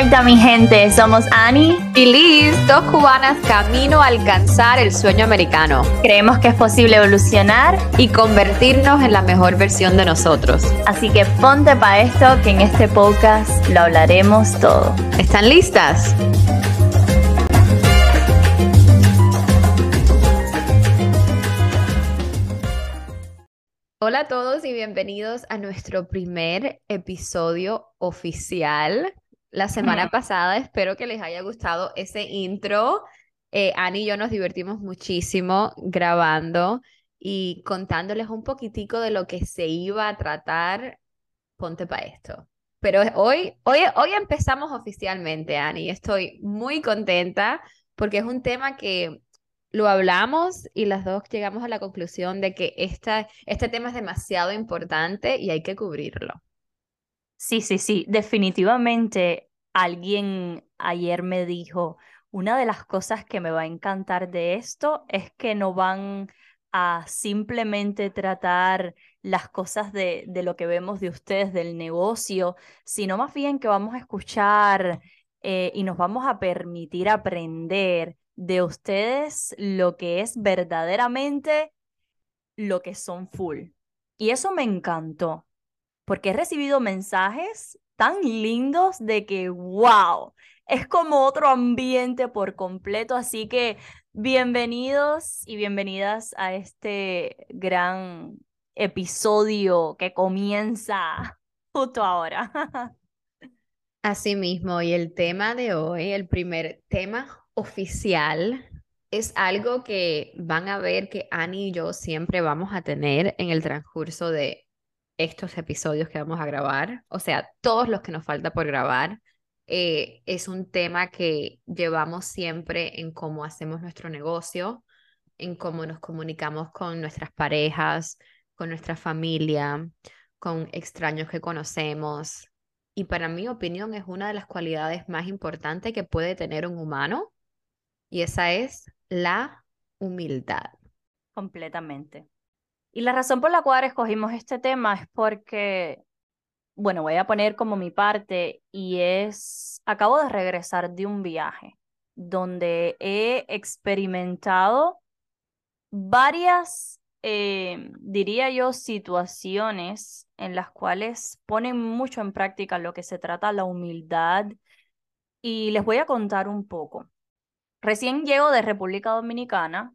vuelta, mi gente. Somos Annie y Liz, dos cubanas camino a alcanzar el sueño americano. Creemos que es posible evolucionar y convertirnos en la mejor versión de nosotros. Así que ponte para esto, que en este podcast lo hablaremos todo. ¿Están listas? Hola a todos y bienvenidos a nuestro primer episodio oficial la semana pasada. Espero que les haya gustado ese intro. Eh, Ani y yo nos divertimos muchísimo grabando y contándoles un poquitico de lo que se iba a tratar. Ponte para esto. Pero hoy, hoy, hoy empezamos oficialmente, Ani. Estoy muy contenta porque es un tema que lo hablamos y las dos llegamos a la conclusión de que esta, este tema es demasiado importante y hay que cubrirlo. Sí, sí, sí, definitivamente alguien ayer me dijo, una de las cosas que me va a encantar de esto es que no van a simplemente tratar las cosas de, de lo que vemos de ustedes, del negocio, sino más bien que vamos a escuchar eh, y nos vamos a permitir aprender de ustedes lo que es verdaderamente lo que son full. Y eso me encantó, porque he recibido mensajes tan lindos de que, wow, es como otro ambiente por completo. Así que bienvenidos y bienvenidas a este gran episodio que comienza justo ahora. Así mismo, y el tema de hoy, el primer tema oficial, es algo que van a ver que Annie y yo siempre vamos a tener en el transcurso de estos episodios que vamos a grabar, o sea, todos los que nos falta por grabar, eh, es un tema que llevamos siempre en cómo hacemos nuestro negocio, en cómo nos comunicamos con nuestras parejas, con nuestra familia, con extraños que conocemos. Y para mi opinión es una de las cualidades más importantes que puede tener un humano y esa es la humildad. Completamente. Y la razón por la cual escogimos este tema es porque, bueno, voy a poner como mi parte y es, acabo de regresar de un viaje donde he experimentado varias, eh, diría yo, situaciones en las cuales ponen mucho en práctica lo que se trata la humildad y les voy a contar un poco. Recién llego de República Dominicana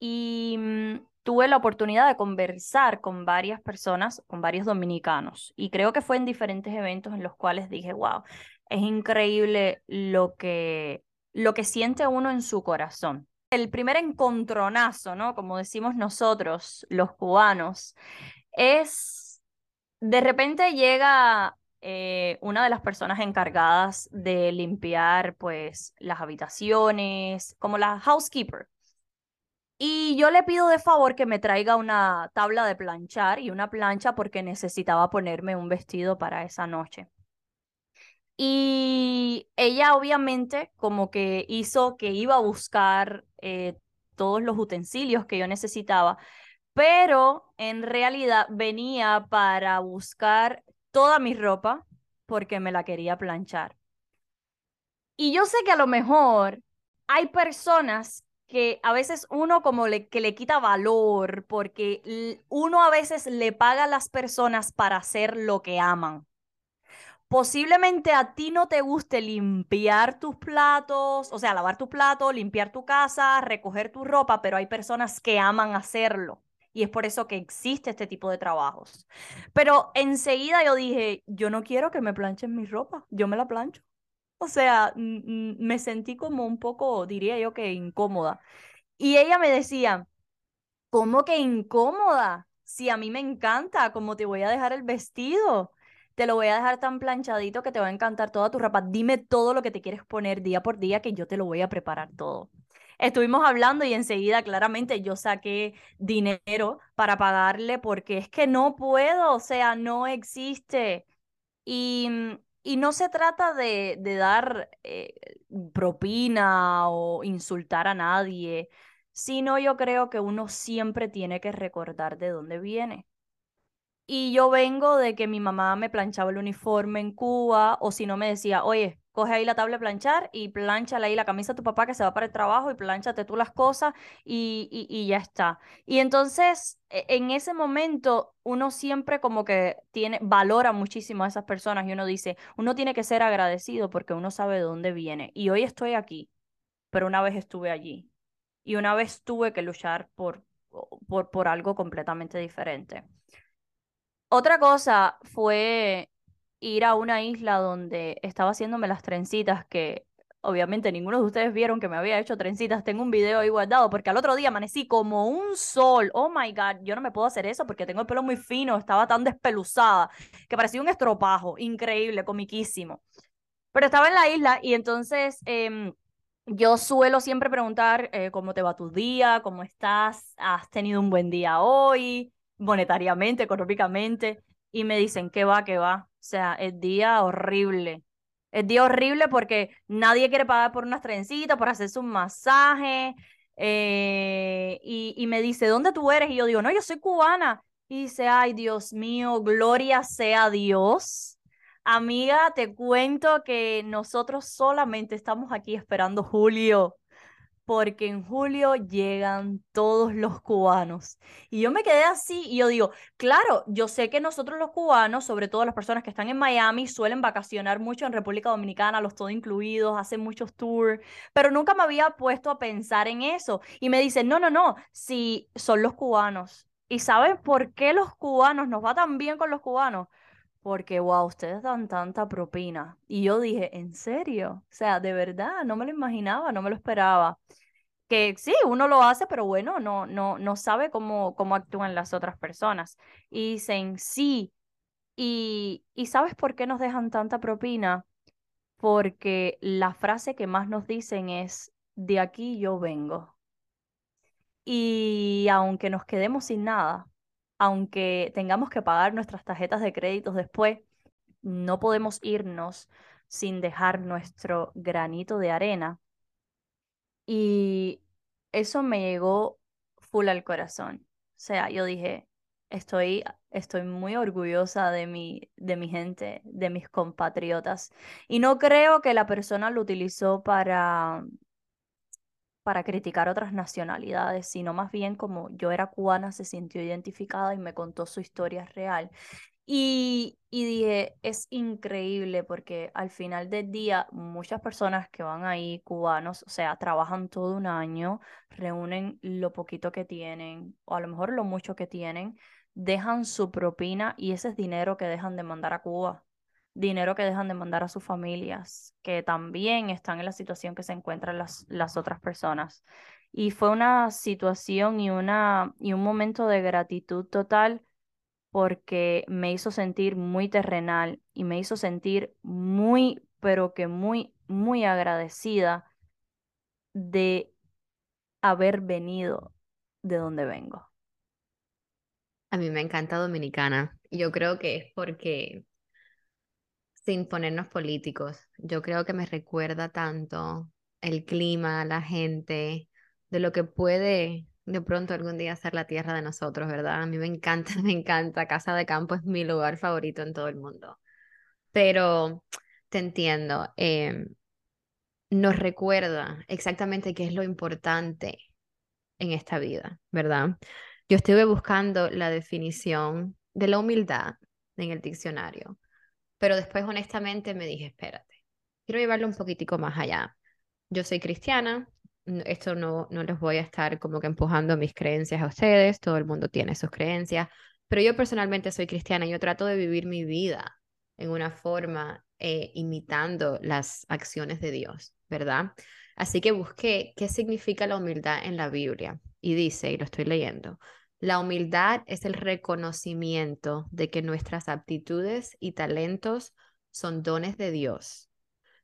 y mm, tuve la oportunidad de conversar con varias personas, con varios dominicanos, y creo que fue en diferentes eventos en los cuales dije, wow, es increíble lo que, lo que siente uno en su corazón. El primer encontronazo, ¿no? Como decimos nosotros, los cubanos, es, de repente llega eh, una de las personas encargadas de limpiar, pues, las habitaciones, como la housekeeper, y yo le pido de favor que me traiga una tabla de planchar y una plancha porque necesitaba ponerme un vestido para esa noche. Y ella obviamente como que hizo que iba a buscar eh, todos los utensilios que yo necesitaba, pero en realidad venía para buscar toda mi ropa porque me la quería planchar. Y yo sé que a lo mejor hay personas que a veces uno como le, que le quita valor porque uno a veces le paga a las personas para hacer lo que aman. Posiblemente a ti no te guste limpiar tus platos, o sea, lavar tu plato, limpiar tu casa, recoger tu ropa, pero hay personas que aman hacerlo. Y es por eso que existe este tipo de trabajos. Pero enseguida yo dije, yo no quiero que me planchen mi ropa, yo me la plancho. O sea, me sentí como un poco, diría yo que incómoda. Y ella me decía, ¿cómo que incómoda? Si a mí me encanta, ¿cómo te voy a dejar el vestido? Te lo voy a dejar tan planchadito que te va a encantar toda tu ropa. Dime todo lo que te quieres poner día por día que yo te lo voy a preparar todo. Estuvimos hablando y enseguida claramente yo saqué dinero para pagarle porque es que no puedo, o sea, no existe. Y mm, y no se trata de, de dar eh, propina o insultar a nadie, sino yo creo que uno siempre tiene que recordar de dónde viene. Y yo vengo de que mi mamá me planchaba el uniforme en Cuba, o si no me decía, oye, coge ahí la tabla de planchar y plancha ahí la camisa de tu papá que se va para el trabajo y planchate tú las cosas y, y, y ya está. Y entonces, e, en ese momento, uno siempre como que tiene, valora muchísimo a esas personas y uno dice, uno tiene que ser agradecido porque uno sabe de dónde viene. Y hoy estoy aquí, pero una vez estuve allí y una vez tuve que luchar por, por, por algo completamente diferente. Otra cosa fue ir a una isla donde estaba haciéndome las trencitas que obviamente ninguno de ustedes vieron que me había hecho trencitas. Tengo un video ahí guardado porque al otro día amanecí como un sol. Oh my God, yo no me puedo hacer eso porque tengo el pelo muy fino, estaba tan despeluzada que parecía un estropajo. Increíble, comiquísimo. Pero estaba en la isla y entonces em, yo suelo siempre preguntar eh, cómo te va tu día, cómo estás, has tenido un buen día hoy, monetariamente, económicamente, y me dicen que va, que va. O sea, es día horrible. Es día horrible porque nadie quiere pagar por unas trencitas, por hacerse un masaje. Eh, y, y me dice, ¿dónde tú eres? Y yo digo, no, yo soy cubana. Y dice, ay, Dios mío, gloria sea Dios. Amiga, te cuento que nosotros solamente estamos aquí esperando Julio porque en julio llegan todos los cubanos. Y yo me quedé así y yo digo, claro, yo sé que nosotros los cubanos, sobre todo las personas que están en Miami, suelen vacacionar mucho en República Dominicana, los todo incluidos, hacen muchos tours, pero nunca me había puesto a pensar en eso. Y me dicen, no, no, no, si son los cubanos. ¿Y saben por qué los cubanos nos va tan bien con los cubanos? Porque, wow, ustedes dan tanta propina. Y yo dije, ¿en serio? O sea, de verdad, no me lo imaginaba, no me lo esperaba que sí, uno lo hace, pero bueno, no, no, no sabe cómo, cómo actúan las otras personas. Y dicen, sí, y, y ¿sabes por qué nos dejan tanta propina? Porque la frase que más nos dicen es, de aquí yo vengo. Y aunque nos quedemos sin nada, aunque tengamos que pagar nuestras tarjetas de créditos después, no podemos irnos sin dejar nuestro granito de arena y eso me llegó full al corazón. O sea, yo dije, estoy, estoy muy orgullosa de mi, de mi gente, de mis compatriotas. Y no creo que la persona lo utilizó para, para criticar otras nacionalidades, sino más bien como yo era cubana, se sintió identificada y me contó su historia real. Y, y dije, es increíble porque al final del día muchas personas que van ahí, cubanos, o sea, trabajan todo un año, reúnen lo poquito que tienen o a lo mejor lo mucho que tienen, dejan su propina y ese es dinero que dejan de mandar a Cuba, dinero que dejan de mandar a sus familias, que también están en la situación que se encuentran las, las otras personas. Y fue una situación y, una, y un momento de gratitud total porque me hizo sentir muy terrenal y me hizo sentir muy, pero que muy, muy agradecida de haber venido de donde vengo. A mí me encanta Dominicana. Yo creo que es porque, sin ponernos políticos, yo creo que me recuerda tanto el clima, la gente, de lo que puede de pronto algún día ser la tierra de nosotros, ¿verdad? A mí me encanta, me encanta. Casa de Campo es mi lugar favorito en todo el mundo. Pero te entiendo, em, nos recuerda exactamente qué es lo importante en esta vida, ¿verdad? Yo estuve buscando la definición de la humildad en el diccionario, pero después honestamente me dije, espérate, quiero llevarlo un poquitico más allá. Yo soy cristiana, esto no, no les voy a estar como que empujando mis creencias a ustedes, todo el mundo tiene sus creencias, pero yo personalmente soy cristiana y yo trato de vivir mi vida en una forma eh, imitando las acciones de Dios, ¿verdad? Así que busqué qué significa la humildad en la Biblia y dice, y lo estoy leyendo, la humildad es el reconocimiento de que nuestras aptitudes y talentos son dones de Dios.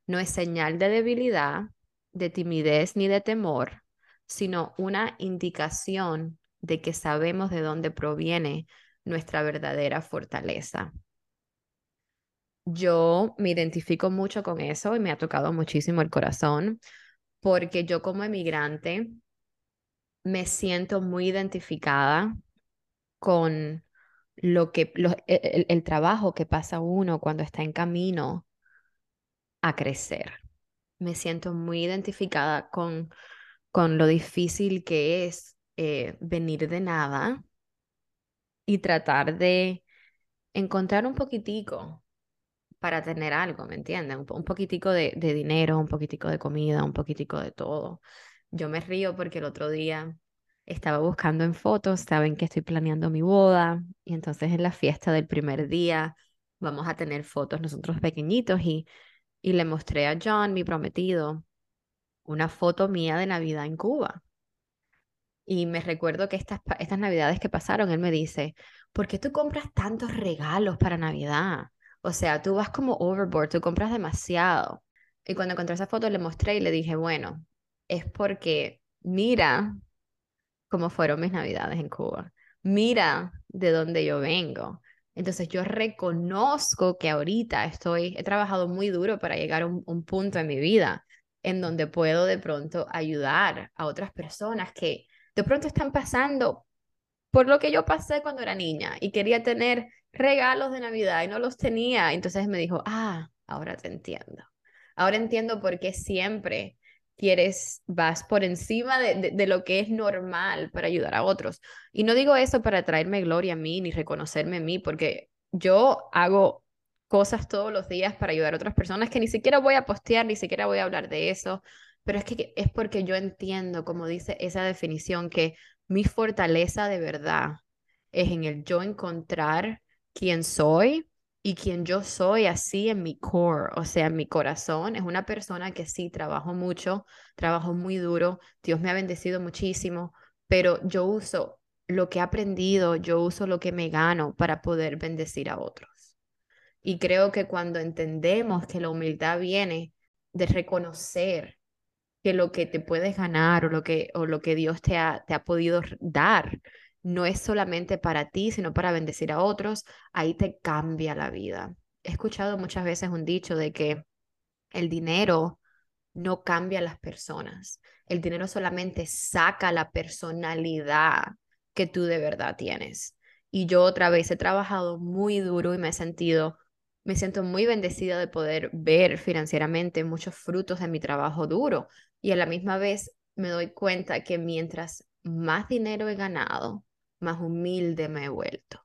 No es señal de debilidad, de timidez ni de temor, sino una indicación de que sabemos de dónde proviene nuestra verdadera fortaleza. Yo me identifico mucho con eso y me ha tocado muchísimo el corazón porque yo como emigrante me siento muy identificada con lo que el, el trabajo que pasa uno cuando está en camino a crecer. Me siento muy identificada con, con lo difícil que es eh, venir de nada y tratar de encontrar un poquitico para tener algo, ¿me entienden? Un, poquitico de, dinero, un poquitico de comida, un poquitico de todo. Yo me río porque el otro día estaba buscando en fotos, saben que estoy planeando mi boda y entonces en la fiesta del primer día vamos a tener fotos nosotros pequeñitos y, y le mostré a John, mi prometido, una foto mía de Navidad en Cuba. Y me recuerdo que estas, estas navidades que pasaron, él me dice, ¿por qué tú compras tantos regalos para Navidad? O sea, tú vas como overboard, tú compras demasiado. Y cuando encontré esa foto le mostré y le dije, bueno, es porque mira cómo fueron mis navidades en Cuba. Mira de dónde yo vengo. Entonces yo reconozco que ahorita estoy, he trabajado muy duro para llegar a un, un punto en mi vida en donde puedo de pronto ayudar a otras personas que de pronto están pasando por lo que yo pasé cuando era niña y quería tener regalos de Navidad y no los tenía. Entonces me dijo, ah, ahora te entiendo. Ahora entiendo por qué siempre quieres, vas por encima de, de, lo que es normal para ayudar a otros. Y no digo eso para traerme gloria a mí ni reconocerme a mí, porque yo hago cosas todos los días para ayudar a otras personas que ni siquiera voy a postear, ni siquiera voy a hablar de eso, pero es que es porque yo entiendo, como dice esa definición, que mi fortaleza de verdad es en el yo encontrar quién soy y quien yo soy así en mi core, o sea, en mi corazón, es una persona que sí, trabajo mucho, trabajo muy duro, Dios me ha bendecido muchísimo, pero yo uso lo que he aprendido, yo uso lo que me gano para poder bendecir a otros. Y creo que cuando entendemos que la humildad viene de reconocer que lo que te puedes ganar o lo que, o lo que Dios te ha, te ha podido dar no es solamente para ti, sino para bendecir a otros, ahí te cambia la vida. He escuchado muchas veces un dicho de que el dinero no cambia las personas. El dinero solamente saca la personalidad que tú de verdad tienes. Y yo otra vez he trabajado muy duro y me he sentido, me siento muy bendecida de poder ver financieramente muchos frutos de mi trabajo duro. Y a la misma vez me doy cuenta que mientras más dinero he ganado, más humilde me he vuelto,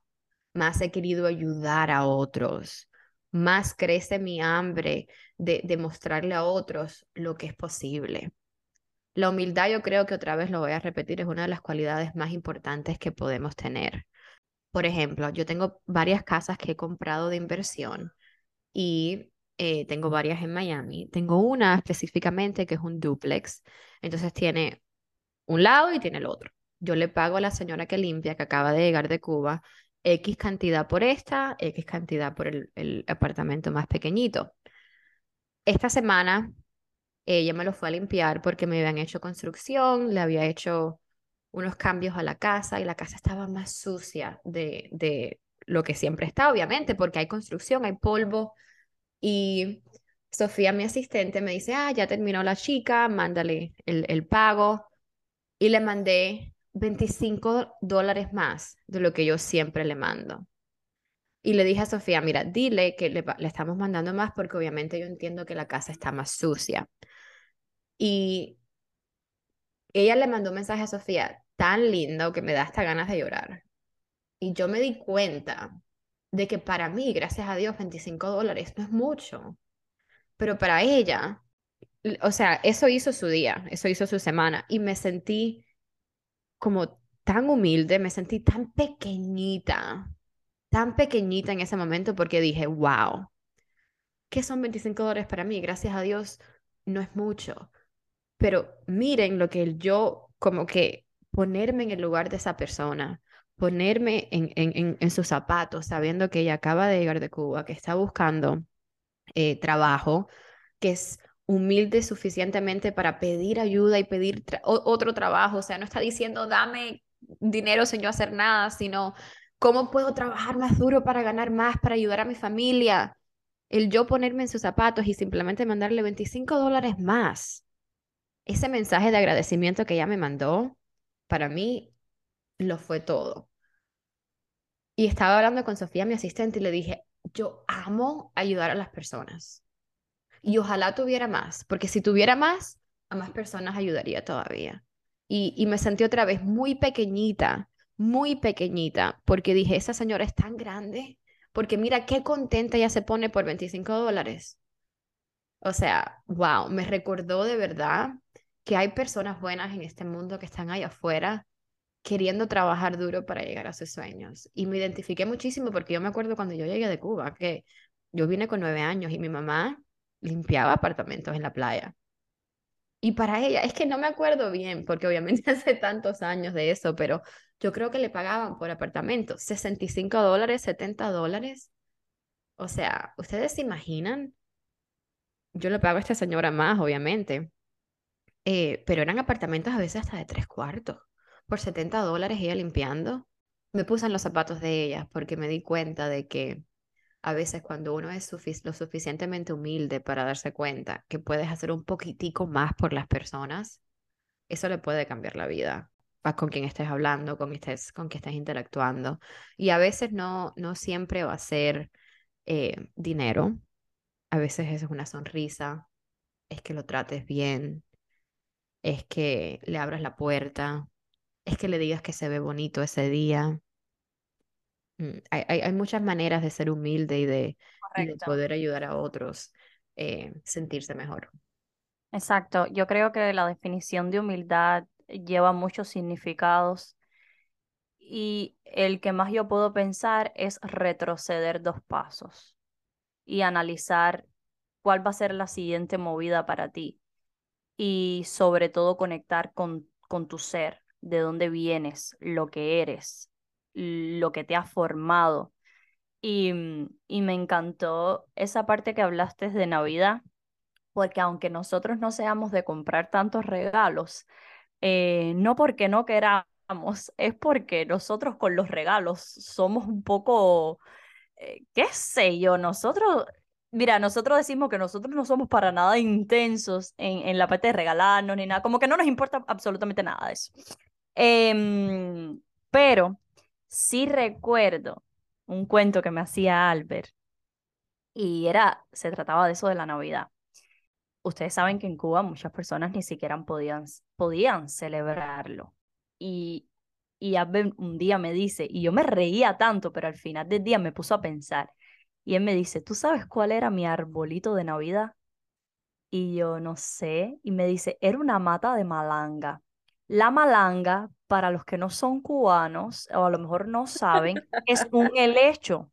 más he querido ayudar a otros, más crece mi hambre de, de mostrarle a otros lo que es posible. La humildad, yo creo que otra vez lo voy a repetir, es una de las cualidades más importantes que podemos tener. Por ejemplo, yo tengo varias casas que he comprado de inversión y eh, tengo varias en Miami. Tengo una específicamente que es un duplex, entonces tiene un lado y tiene el otro yo le pago a la señora que limpia, que acaba de llegar de Cuba, X cantidad por esta, X cantidad por el, apartamento más pequeñito. Esta semana ella me lo fue a limpiar porque me habían hecho construcción, le había hecho unos cambios a la casa y la casa estaba más sucia de, de lo que siempre está, obviamente, porque hay construcción, hay polvo. Y Sofía, mi asistente, me dice, ah, ya terminó la chica, mándale el, el pago. Y le mandé 25 dólares más de lo que yo siempre le mando. Y le dije a Sofía, mira, dile que le, estamos mandando más porque obviamente yo entiendo que la casa está más sucia. Y ella le mandó un mensaje a Sofía tan lindo que me da hasta ganas de llorar. Y yo me di cuenta de que para mí, gracias a Dios, 25 dólares no es mucho. Pero para ella, o sea, eso hizo su día, eso hizo su semana. Y me sentí como tan humilde, me sentí tan pequeñita, tan pequeñita en ese momento porque dije, wow, ¿qué son 25 dólares para mí? Gracias a Dios no es mucho. Pero miren lo que yo, como que ponerme en el lugar de esa persona, ponerme en, en, en, sus zapatos, sabiendo que ella acaba de llegar de Cuba, que está buscando eh, trabajo, que es humilde suficientemente para pedir ayuda y pedir otro trabajo. O sea, no está diciendo, dame dinero sin yo hacer nada, sino, ¿cómo puedo trabajar más duro para ganar más, para ayudar a mi familia? El yo ponerme en sus zapatos y simplemente mandarle 25 dólares más. Ese mensaje de agradecimiento que ella me mandó, para mí, lo fue todo. Y estaba hablando con Sofía, mi asistente, y le dije, yo amo ayudar a las personas Y ojalá tuviera más, porque si tuviera más, a más personas ayudaría todavía. Y, y me sentí otra vez muy pequeñita, muy pequeñita, porque dije, esa señora es tan grande, porque mira qué contenta ella se pone por 25 dólares. O sea, wow, me recordó de verdad que hay personas buenas en este mundo que están ahí afuera queriendo trabajar duro para llegar a sus sueños. Y me identifiqué muchísimo porque yo me acuerdo cuando yo llegué de Cuba, que yo vine con nueve años y mi mamá limpiaba apartamentos en la playa. Y para ella, es que no me acuerdo bien, porque obviamente hace tantos años de eso, pero yo creo que le pagaban por apartamento 65 dólares, 70 dólares. O sea, ¿ustedes se imaginan? Yo le pago a esta señora más, obviamente, eh, pero eran apartamentos a veces hasta de tres cuartos. Por 70 dólares ella limpiando. Me puse en los zapatos de ella porque me di cuenta de que a veces cuando uno es lo suficientemente humilde para darse cuenta que puedes hacer un poquitico más por las personas, eso le puede cambiar la vida con quien estés hablando, con, estés, con quien estés interactuando. Y a veces no, no siempre va a ser eh, dinero, a veces es una sonrisa, es que lo trates bien, es que le abras la puerta, es que le digas que se ve bonito ese día. Mm, hay, hay, muchas maneras de ser humilde y de, poder ayudar a otros eh, sentirse mejor. Exacto, yo creo que la definición de humildad lleva muchos significados y el que más yo puedo pensar es retroceder dos pasos y analizar cuál va a ser la siguiente movida para ti y sobre todo conectar con, con tu ser, de dónde vienes, lo que eres, lo que te ha formado. Y, y me encantó esa parte que hablaste de Navidad, porque aunque nosotros no seamos de comprar tantos regalos, eh, no porque no queramos, es porque nosotros con los regalos somos un poco, eh, qué sé yo, nosotros Mira, nosotros decimos que nosotros no somos para nada intensos en, en la parte de regalarnos ni nada, como que no nos importa absolutamente nada de eso. Em, pero sí recuerdo un cuento que me hacía Albert y era, se trataba de eso de la Navidad. Ustedes saben que en Cuba muchas personas ni siquiera podían, podían celebrarlo. Y, y Albert un día me dice, y yo me reía tanto, pero al final del día me puso a pensar, y él me dice, ¿tú sabes cuál era mi arbolito de Navidad? Y yo no sé. Y me dice, era una mata de malanga. La malanga, para los que no son cubanos o a lo mejor no saben, es un helecho.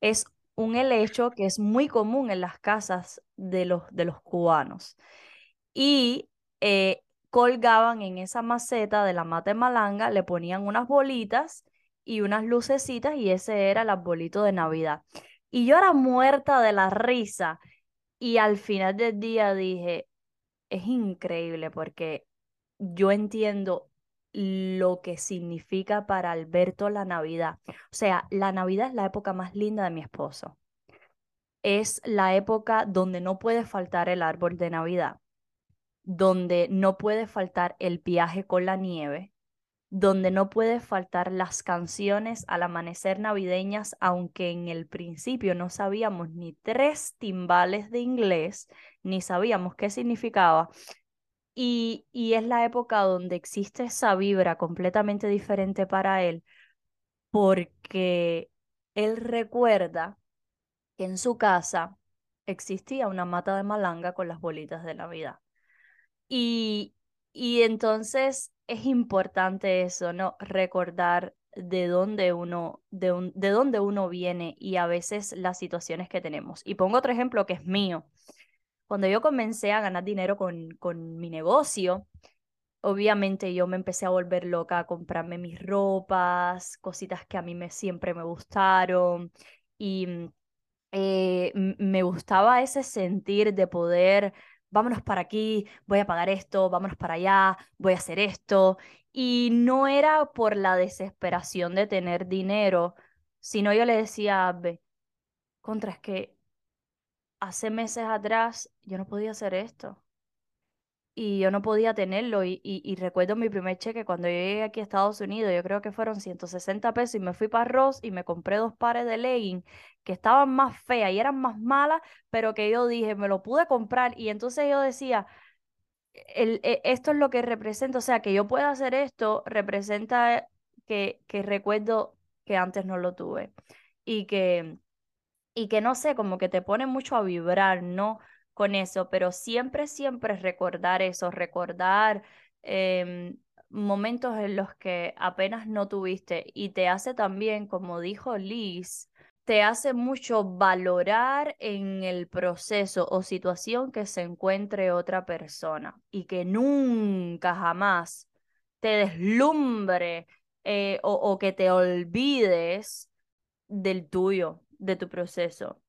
Es un helecho que es muy común en las casas de los, de los cubanos. Y eh, colgaban en esa maceta de la mata de malanga, le ponían unas bolitas y unas lucecitas y ese era el arbolito de Navidad. Y yo era muerta de la risa. Y al final del día dije, es increíble porque yo entiendo lo que significa para Alberto la Navidad. O sea, la Navidad es la época más linda de mi esposo. Es la época donde no puede faltar el árbol de Navidad, donde no puede faltar el viaje con la nieve, donde no puede faltar las canciones al amanecer navideñas, aunque en el principio no sabíamos ni tres timbales de inglés, ni sabíamos qué significaba. Y, y es la época donde existe esa vibra completamente diferente para él, porque él recuerda que en su casa existía una mata de malanga con las bolitas de Navidad. Y, y entonces es importante eso, ¿no? Recordar de dónde uno, de, de dónde uno viene y a veces las situaciones que tenemos. Y pongo otro ejemplo que es mío. Cuando yo comencé a ganar dinero con, con mi negocio, obviamente yo me empecé a volver loca a comprarme mis ropas, cositas que a mí me, siempre me gustaron y eh, me gustaba ese sentir de poder vámonos para aquí, voy a pagar esto, vámonos para allá, voy a hacer esto. Y no era por la desesperación de tener dinero, sino yo le decía a contra, es que hace meses atrás yo no podía hacer esto. y yo no podía tenerlo. Y, recuerdo mi primer cheque cuando llegué aquí a Estados Unidos, yo creo que fueron 160 pesos y me fui para Ross y me compré dos pares de leggings que estaban más feas y eran más malas, pero que yo dije, me lo pude comprar. Y entonces yo decía, e, esto es lo que representa, o sea, que yo pueda hacer esto representa que recuerdo que antes no lo tuve. Y que, y que no sé, como que te pone mucho a vibrar, ¿no? con eso, pero siempre, siempre recordar eso, recordar em, momentos en los que apenas no tuviste y te hace también, como dijo Liz, te hace mucho valorar en el proceso o situación que se encuentre otra persona y que nunca jamás te deslumbre eh, o que te olvides del tuyo, de tu proceso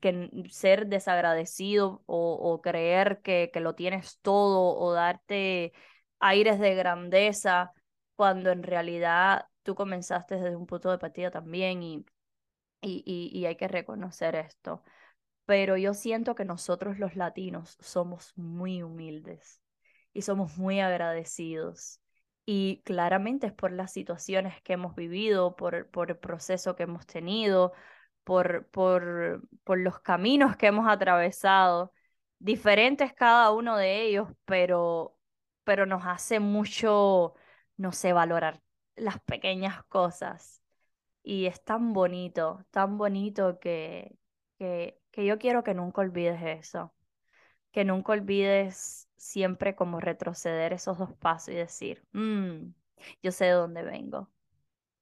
que ser desagradecido o, creer que, que, lo tienes todo o darte aires de grandeza cuando en realidad tú comenzaste desde un punto de partida también y, y, y, y hay que reconocer esto. Pero yo siento que nosotros los latinos somos muy humildes y somos muy agradecidos. Y claramente es por las situaciones que hemos vivido, por, por el proceso que hemos tenido, por, por, por los caminos que hemos atravesado, diferentes cada uno de ellos, pero, pero nos hace mucho, no sé, valorar las pequeñas cosas. Y es tan bonito, tan bonito que, que, que yo quiero que nunca olvides eso, que nunca olvides siempre como retroceder esos dos pasos y decir, mm, yo sé de dónde vengo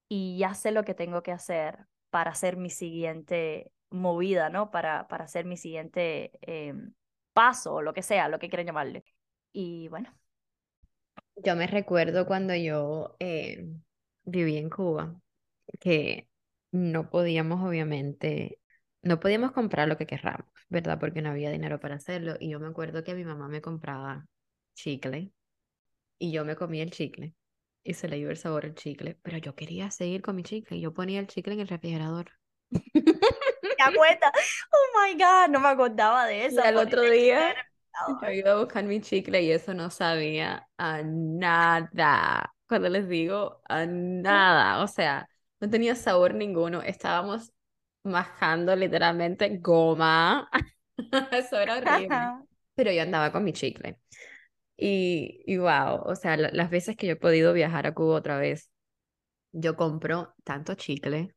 y ya sé lo que tengo que hacer para hacer mi siguiente movida, ¿no? Para, para hacer mi siguiente em, paso o lo que sea, lo que quieran llamarle. Y bueno. Yo me recuerdo cuando yo eh, viví en Cuba, que no podíamos obviamente, no podíamos comprar lo que querramos, ¿verdad? Porque no había dinero para hacerlo. Y yo me acuerdo que mi mamá me compraba chicle y yo me comía el chicle y se le iba el sabor al chicle, pero yo quería seguir con mi chicle y yo ponía el chicle en el refrigerador. ¿Te cuenta? Oh my God, no me acordaba de eso. Y al otro día yo iba a buscar mi chicle y eso no sabía a nada. Cuando les digo a nada, o sea, no tenía sabor ninguno. Estábamos majando literalmente goma. eso era horrible. Pero yo andaba con mi chicle. Y, y wow, o sea, las veces que yo he podido viajar a Cuba otra vez, yo compro tanto chicle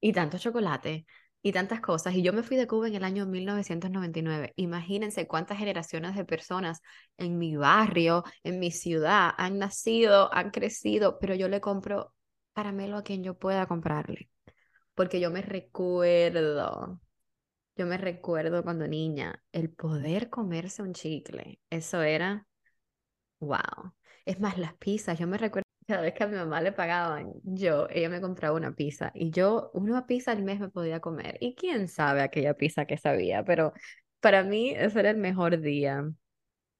y tanto chocolate y tantas cosas. Y yo me fui de Cuba en el año 1999. Imagínense cuántas generaciones de personas en mi barrio, en mi ciudad, han nacido, han crecido, pero yo le compro caramelo a quien yo pueda comprarle. Porque yo me recuerdo yo me recuerdo cuando niña, el poder comerse un chicle, eso era, wow. Es más, las pizzas, yo me recuerdo cada vez que a mi mamá le pagaban, yo, ella me compraba una pizza y yo una pizza al mes me podía comer. Y quién sabe aquella pizza que sabía, pero para mí ese era el mejor día.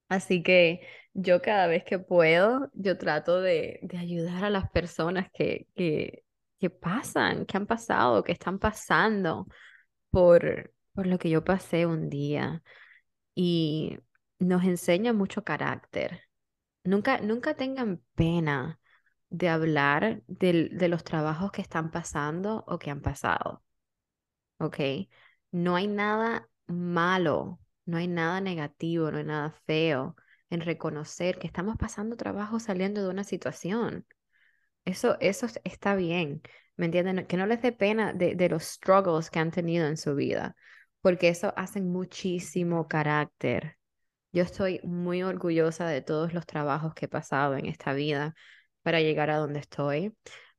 Así que yo cada vez que puedo, yo trato de, de ayudar a las personas que, que, que pasan, que han pasado, que están pasando por, por lo que yo pasé un día y nos enseña mucho carácter. Nunca, nunca tengan pena de hablar de los trabajos que están pasando o que han pasado. ¿Ok? No hay nada malo, no hay nada negativo, no hay nada feo en reconocer que estamos pasando trabajo saliendo de una situación. Eso, eso está bien, ¿me entienden? Que no les dé pena de, de los struggles que han tenido en su vida porque eso hace muchísimo carácter. Yo estoy muy orgullosa de todos los trabajos que he pasado en esta vida para llegar a donde estoy,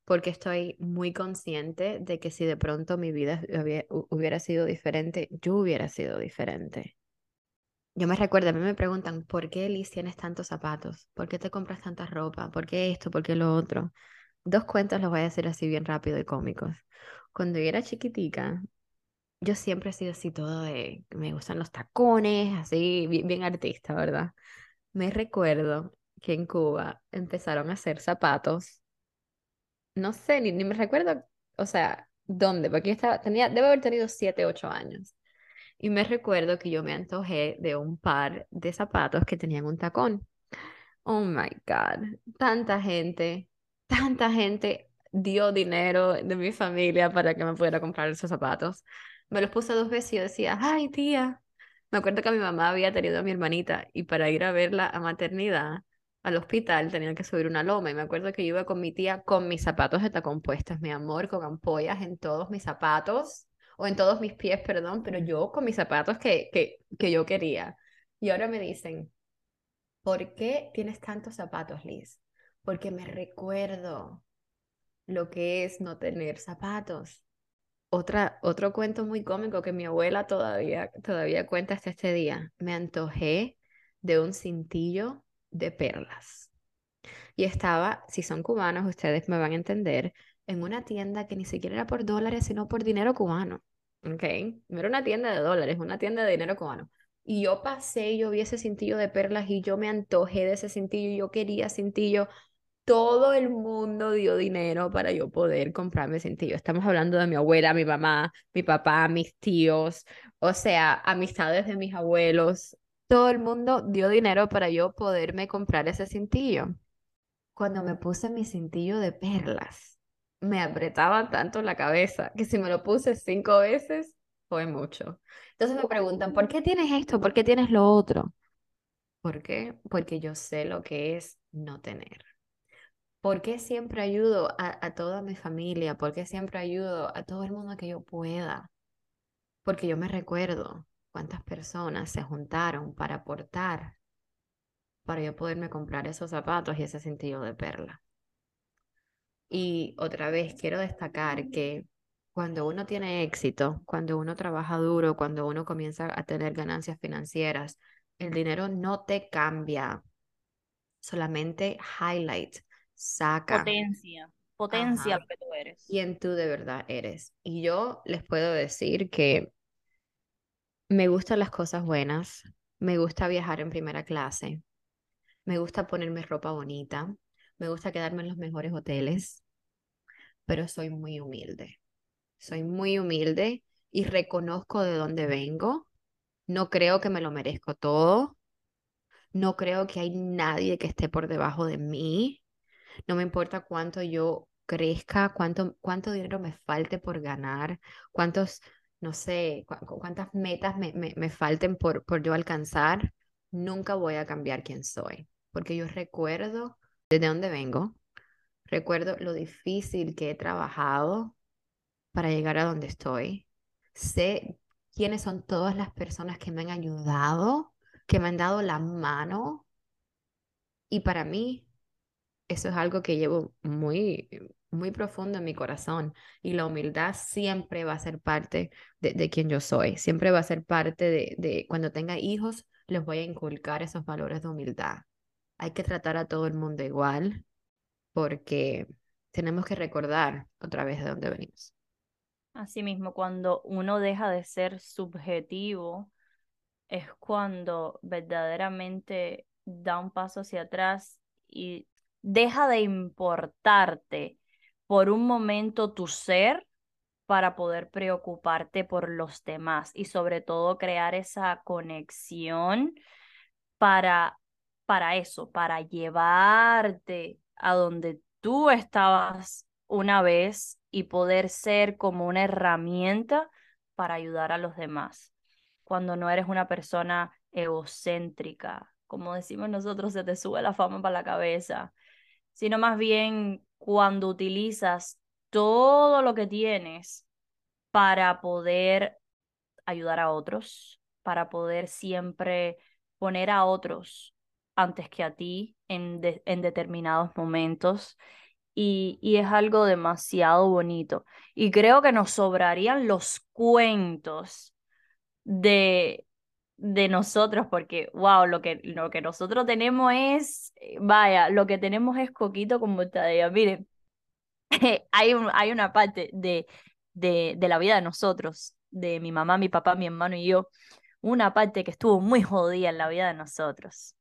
porque estoy muy consciente de que si de pronto mi vida hubiera sido diferente, yo hubiera sido diferente. Yo me recuerdo, a mí me preguntan, ¿por qué Liz tienes tantos zapatos? ¿Por qué te compras tanta ropa? ¿Por qué esto? ¿Por qué lo otro? Dos cuentos los voy a decir así bien rápido y cómicos. Cuando yo era chiquitica, yo siempre he sido así todo de, me gustan los tacones, así, bien, artista, ¿verdad? Me recuerdo que en Cuba empezaron a hacer zapatos, no sé, ni, me recuerdo, o sea, dónde, porque yo estaba, tenía, debo haber tenido 7, 8 años. Y me recuerdo que yo me antojé de un par de zapatos que tenían un tacón. Oh my God, tanta gente, tanta gente dio dinero de mi familia para que me pudiera comprar esos zapatos. Me los puse dos veces y yo decía, ay tía, me acuerdo que mi mamá había tenido a mi hermanita y para ir a verla a maternidad, al hospital, tenían que subir una loma y me acuerdo que yo iba con mi tía con mis zapatos de tacón puestos, mi amor, con ampollas en todos mis zapatos o en todos mis pies, perdón, pero yo con mis zapatos que, que, que yo quería. Y ahora me dicen, ¿por qué tienes tantos zapatos, Liz? Porque me recuerdo lo que es no tener zapatos. Otra, otro cuento muy cómico que mi abuela todavía, todavía cuenta hasta este día. Me antojé de un cintillo de perlas. Y estaba, si son cubanos, ustedes me van a entender, en una tienda que ni siquiera era por dólares, sino por dinero cubano. ¿Ok? No era una tienda de dólares, una tienda de dinero cubano. Y yo pasé, yo vi ese cintillo de perlas y yo me antojé de ese cintillo yo quería cintillo. Todo el mundo dio dinero para yo poder comprarme cintillo. Estamos hablando de mi abuela, mi mamá, mi papá, mis tíos, o sea, amistades de mis abuelos. Todo el mundo dio dinero para yo poderme comprar ese cintillo. Cuando me puse mi cintillo de perlas, me apretaba tanto la cabeza que si me lo puse cinco veces fue mucho. Entonces me preguntan, ¿por qué tienes esto? ¿Por qué tienes lo otro? ¿Por qué? Porque yo sé lo que es no tener. ¿Por qué siempre ayudo a, toda mi familia? ¿Por qué siempre ayudo a todo el mundo que yo pueda? Porque yo me recuerdo cuántas personas se juntaron para aportar para yo poderme comprar esos zapatos y ese sentido de perla. Y otra vez quiero destacar que cuando uno tiene éxito, cuando uno trabaja duro, cuando uno comienza a tener ganancias financieras, el dinero no te cambia, solamente highlight, saca. Potencia, potencia lo que tú eres. Quién tú de verdad eres. Y yo les puedo decir que me gustan las cosas buenas, me gusta viajar en primera clase, me gusta ponerme ropa bonita, me gusta quedarme en los mejores hoteles, pero soy muy humilde. Soy muy humilde y reconozco de dónde vengo. No creo que me lo merezco todo. No creo que hay nadie que esté por debajo de mí. No me importa cuánto yo crezca, cuánto, cuánto dinero me falte por ganar, cuántos, no sé, cuántas metas me, me, me falten por, por yo alcanzar. Nunca voy a cambiar quién soy, porque yo recuerdo de dónde vengo, recuerdo lo difícil que he trabajado para llegar a donde estoy. Sé quiénes son todas las personas que me han ayudado, que me han dado la mano. Y para mí, eso es algo que llevo muy, muy profundo en mi corazón. Y la humildad siempre va a ser parte de, de quien yo soy. Siempre va a ser parte de, de cuando tenga hijos, les voy a inculcar esos valores de humildad. Hay que tratar a todo el mundo igual porque tenemos que recordar otra vez de dónde venimos. Asimismo, cuando uno deja de ser subjetivo, es cuando verdaderamente da un paso hacia atrás y deja de importarte por un momento tu ser para poder preocuparte por los demás y sobre todo crear esa conexión para, para eso, para llevarte a donde tú estabas una vez y poder ser como una herramienta para ayudar a los demás. Cuando no eres una persona egocéntrica, como decimos nosotros, se te sube la fama para la cabeza, sino más bien cuando utilizas todo lo que tienes para poder ayudar a otros, para poder siempre poner a otros antes que a ti en, en determinados momentos y, y, es algo demasiado bonito. Y creo que nos sobrarían los cuentos de, de nosotros, porque, wow, lo que, lo que nosotros tenemos es, eh, vaya, lo que tenemos es coquito con mortadella. Miren, hay, un, hay una parte de, de, de la vida de nosotros, de mi mamá, mi papá, mi hermano y yo, una parte que estuvo muy jodida en la vida de nosotros.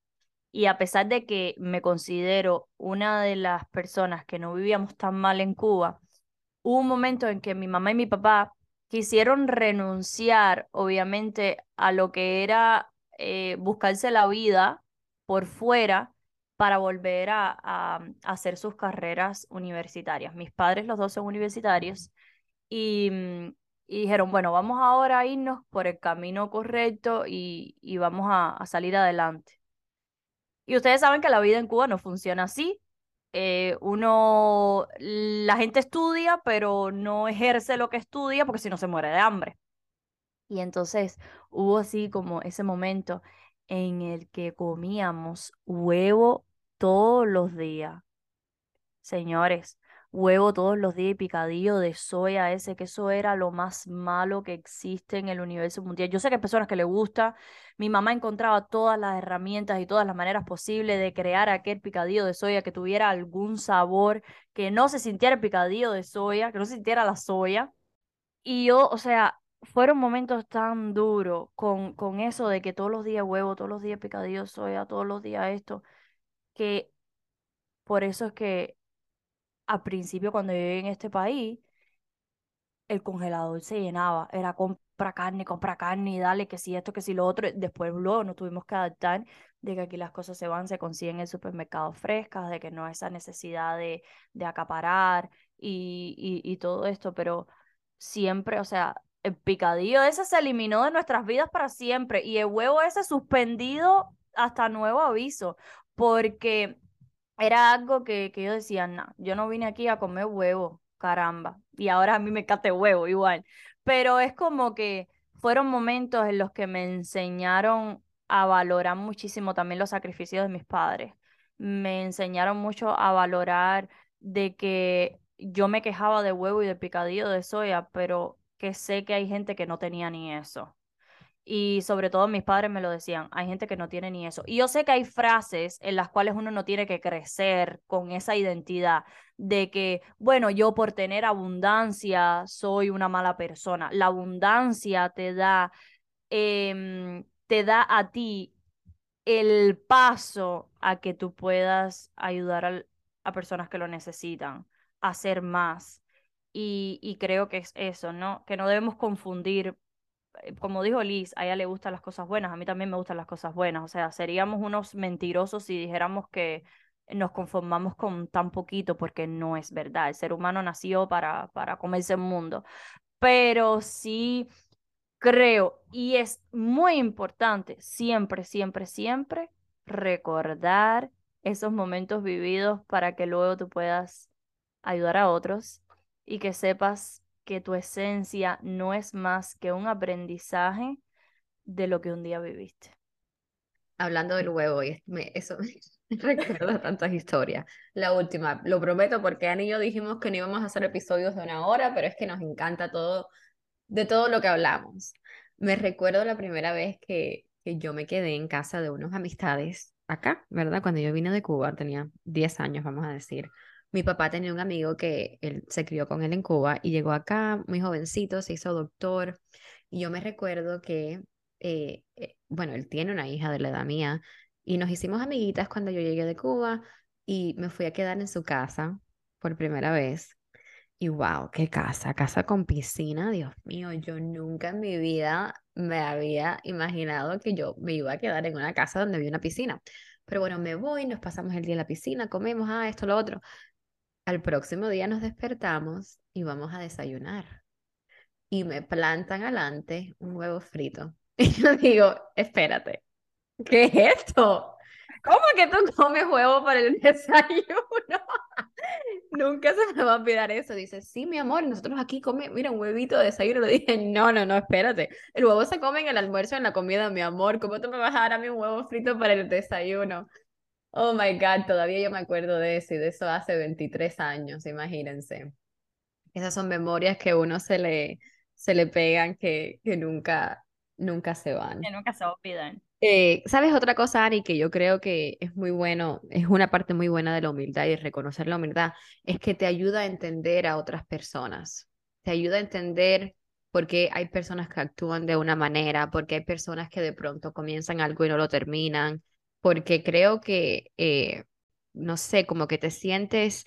Y a pesar de que me considero una de las personas que no vivíamos tan mal en Cuba, hubo un momento en que mi mamá y mi papá quisieron renunciar, obviamente, a lo que era eh, buscarse la vida por fuera para volver a, a, hacer sus carreras universitarias. Mis padres, los dos son universitarios, y, mm, y dijeron, bueno, vamos ahora a irnos por el camino correcto y, y vamos a salir adelante. Y ustedes saben que la vida en Cuba no funciona así. Eh, uno, la gente estudia, pero no ejerce lo que estudia porque si no se muere de hambre. Y entonces hubo así como ese momento en el que comíamos huevo todos los días. Señores, huevo todos los días y picadillo de soya ese, que eso era lo más malo que existe en el universo mundial. Yo sé que hay personas que le gusta. Mi mamá encontraba todas las herramientas y todas las maneras posibles de crear aquel picadillo de soya que tuviera algún sabor, que no se sintiera el picadillo de soya, que no se sintiera la soya. Y yo, o sea, fueron momentos tan duros con, con eso de que todos los días huevo, todos los días picadillo de soya, todos los días esto, que por eso es que al principio cuando yo en este país, el congelador se llenaba, era compra carne, compra carne dale que si esto, que si lo otro. Después luego nos tuvimos que adaptar de que aquí las cosas se van, se consiguen en el supermercado frescas, de que no hay esa necesidad de, de acaparar y, y todo esto, pero siempre, o sea, el picadillo ese se eliminó de nuestras vidas para siempre y el huevo ese suspendido hasta nuevo aviso, porque era algo que, que yo decía, no, yo no vine aquí a comer huevo, caramba. Y ahora a mí me cate huevo igual. Pero es como que fueron momentos en los que me enseñaron a valorar muchísimo también los sacrificios de mis padres. Me enseñaron mucho a valorar de que yo me quejaba de huevo y de picadillo de soya, pero que sé que hay gente que no tenía ni eso. Y sobre todo mis padres me lo decían, hay gente que no tiene ni eso. Y yo sé que hay frases en las cuales uno no tiene que crecer con esa identidad de que, bueno, yo por tener abundancia soy una mala persona. La abundancia te da, eh, te da a ti el paso a que tú puedas ayudar a, personas que lo necesitan, hacer más. Y, creo que es eso, ¿no? Que no debemos confundir como dijo Liz, a ella le gustan las cosas buenas, a mí también me gustan las cosas buenas. O sea, seríamos unos mentirosos si dijéramos que nos conformamos con tan poquito, porque no es verdad. El ser humano nació para, para comerse el mundo. Pero sí creo, y es muy importante, siempre, siempre, siempre recordar esos momentos vividos para que luego tú puedas ayudar a otros y que sepas que tu esencia no es más que un aprendizaje de lo que un día viviste. Hablando del huevo, y eso me recuerda tantas historias. La última, lo prometo porque Ani y yo dijimos que no íbamos a hacer episodios de una hora, pero es que nos encanta todo, de todo lo que hablamos. Me recuerdo la primera vez que, que yo me quedé en casa de unos amistades acá, ¿verdad? Cuando yo vine de Cuba, tenía 10 años, vamos a decir. Mi papá tenía un amigo que él se crió con él en Cuba y llegó acá muy jovencito, se hizo doctor. Y yo me recuerdo que, eh, eh, bueno, él tiene una hija de la edad mía y nos hicimos amiguitas cuando yo llegué de Cuba y me fui a quedar en su casa por primera vez. Y wow, qué casa, casa con piscina, Dios mío, yo nunca en mi vida me había imaginado que yo me iba a quedar en una casa donde había una piscina. Pero bueno, me voy, nos pasamos el día en la piscina, comemos, ah, esto, lo otro. Al próximo día nos despertamos y vamos a desayunar. Y me plantan adelante un huevo frito. Y yo digo, espérate, ¿qué es esto? ¿Cómo que tú comes huevo para el desayuno? Nunca se me va a olvidar eso. Dice, sí, mi amor, nosotros aquí comemos, mira, un huevito de desayuno. Le dije, no, no, no, espérate. El huevo se come en el almuerzo, en la comida, mi amor. ¿Cómo tú me vas a dar a mí un huevo frito para el desayuno? Oh my God, todavía yo me acuerdo de eso y de eso hace 23 años, imagínense. Esas son memorias que uno se le, se le pegan que, que nunca, nunca se van. Que nunca se olvidan. Eh, ¿Sabes otra cosa, Ari, que yo creo que es muy bueno, es una parte muy buena de la humildad y reconocer la humildad, es que te ayuda a entender a otras personas, te ayuda a entender por qué hay personas que actúan de una manera, por qué hay personas que de pronto comienzan algo y no lo terminan, porque creo que, eh, no sé, como que te sientes,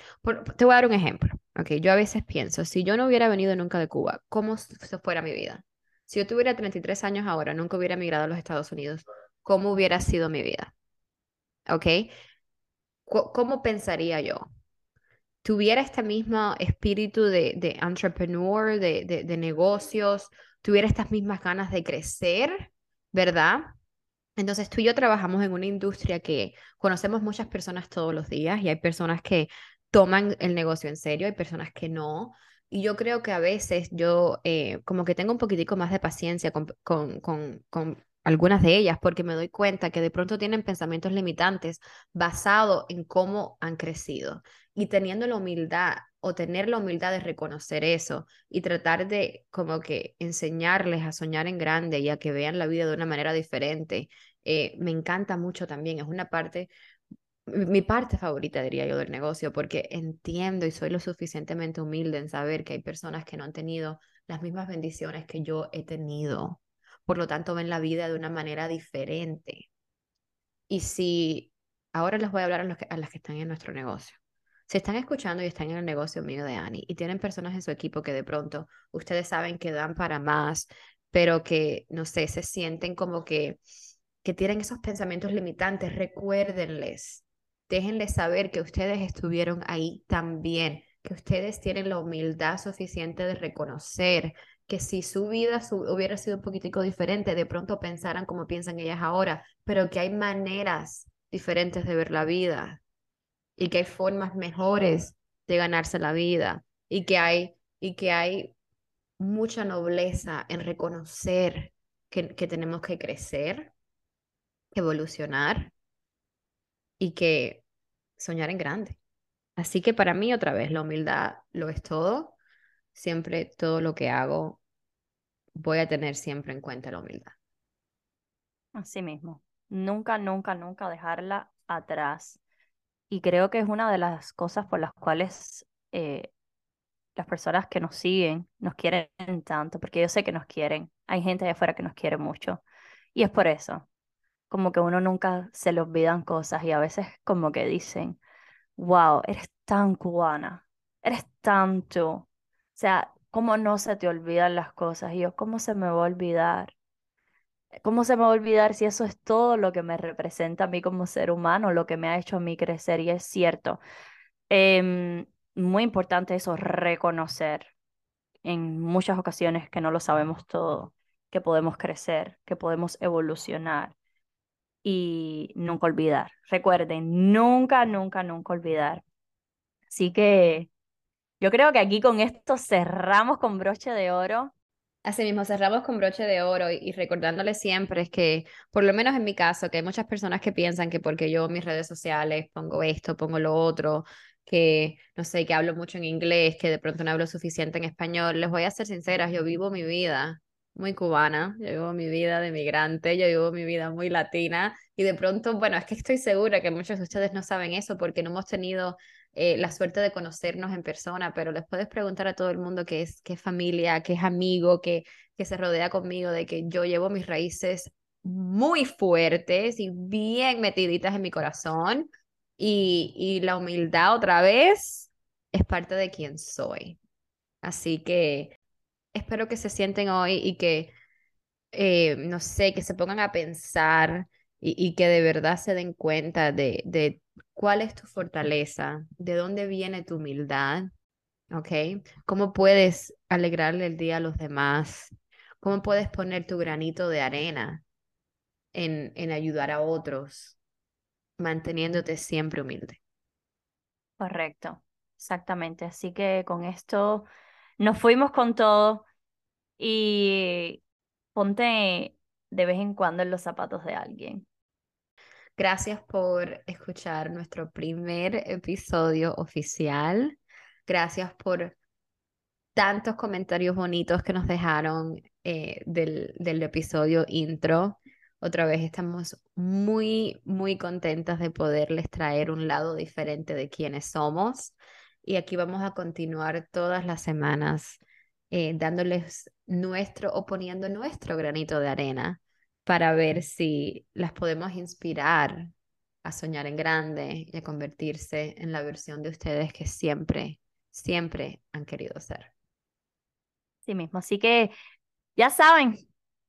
te voy a dar un ejemplo. Ok, yo a veces pienso, si yo no hubiera venido nunca de Cuba, ¿cómo se fuera mi vida? Si yo tuviera 33 años ahora, nunca hubiera migrado a los Estados Unidos, ¿cómo hubiera sido mi vida? ¿Ok? ¿Cómo pensaría yo? tuviera este mismo espíritu de, de entrepreneur, de, de, de, negocios, tuviera estas mismas ganas de crecer, ¿verdad? Entonces tú y yo trabajamos en una industria que conocemos muchas personas todos los días y hay personas que toman el negocio en serio, hay personas que no. Y yo creo que a veces yo eh, como que tengo un poquitico más de paciencia con, con, con, con algunas de ellas, porque me doy cuenta que de pronto tienen pensamientos limitantes basados en cómo han crecido y teniendo la humildad o tener la humildad de reconocer eso y tratar de como que enseñarles a soñar en grande y a que vean la vida de una manera diferente, eh, me encanta mucho también, es una parte, mi parte favorita diría yo del negocio, porque entiendo y soy lo suficientemente humilde en saber que hay personas que no han tenido las mismas bendiciones que yo he tenido por lo tanto ven la vida de una manera diferente. Y si ahora les voy a hablar a, los a las que están en nuestro negocio. Si están escuchando y están en el negocio mío de Annie y tienen personas en su equipo que de pronto ustedes saben que dan para más, pero que, no sé, se sienten como que, que tienen esos pensamientos limitantes, recuérdenles, déjenles saber que ustedes estuvieron ahí también, que ustedes tienen la humildad suficiente de reconocer que si su vida hubiera sido un poquitico diferente, de pronto pensaran como piensan ellas ahora, pero que hay maneras diferentes de ver la vida y que hay formas mejores de ganarse la vida y que hay, y que hay mucha nobleza en reconocer que, que tenemos que crecer, evolucionar y que soñar en grande. Así que para mí otra vez la humildad lo es todo siempre todo lo que hago voy a tener siempre en cuenta la humildad. Así mismo. Nunca, nunca, nunca dejarla atrás. Y creo que es una de las cosas por las cuales eh, las personas que nos siguen nos quieren tanto, porque yo sé que nos quieren. Hay gente de afuera que nos quiere mucho. Y es por eso. Como que uno nunca se le olvidan cosas y a veces como que dicen, wow, eres tan cubana, eres tanto o sea, ¿cómo no se te olvidan las cosas? Y yo, ¿cómo se me va a olvidar? ¿Cómo se me va a olvidar si eso es todo lo que me representa a mí como ser humano, lo que me ha hecho a mí crecer? Y es cierto. Em, muy importante eso, reconocer en muchas ocasiones que no lo sabemos todo, que podemos crecer, que podemos evolucionar y nunca olvidar. Recuerden, nunca, nunca, nunca olvidar. Así que yo creo que aquí con esto cerramos con broche de oro. Así mismo, cerramos con broche de oro y, recordándole siempre es que, por lo menos en mi caso, que hay muchas personas que piensan que porque yo mis redes sociales pongo esto, pongo lo otro, que no sé, que hablo mucho en inglés, que de pronto no hablo suficiente en español, les voy a ser sinceras, yo vivo mi vida muy cubana, yo vivo mi vida de migrante, yo vivo mi vida muy latina y de pronto, bueno, es que estoy segura que muchos de ustedes no saben eso porque no hemos tenido eh, la suerte de conocernos en persona, pero les puedes preguntar a todo el mundo que es, que es familia, que es amigo, que, que se rodea conmigo, de que yo llevo mis raíces muy fuertes y bien metiditas en mi corazón y, y la humildad otra vez es parte de quien soy. Así que espero que se sienten hoy y que, eh, no sé, que se pongan a pensar y, y, que de verdad se den cuenta de, de cuál es tu fortaleza, de dónde viene tu humildad, ¿ok? ¿Cómo puedes alegrarle el día a los demás? ¿Cómo puedes poner tu granito de arena en, en ayudar a otros, manteniéndote siempre humilde? Correcto, exactamente. Así que con esto nos fuimos con todo y ponte de vez en cuando en los zapatos de alguien. Gracias por escuchar nuestro primer episodio oficial. Gracias por tantos comentarios bonitos que nos dejaron eh, del, del episodio intro. Otra vez estamos muy, muy contentas de poderles traer un lado diferente de quienes somos. Y aquí vamos a continuar todas las semanas eh, dándoles nuestro o poniendo nuestro granito de arena para ver si las podemos inspirar a soñar en grande y a convertirse en la versión de ustedes que siempre, siempre han querido ser. Sí mismo, así que ya saben,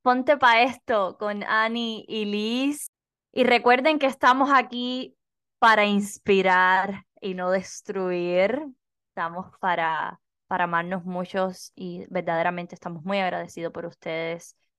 ponte para esto con Annie y Liz. Y recuerden que estamos aquí para inspirar y no destruir. Estamos para, para amarnos muchos y verdaderamente estamos muy agradecidos por ustedes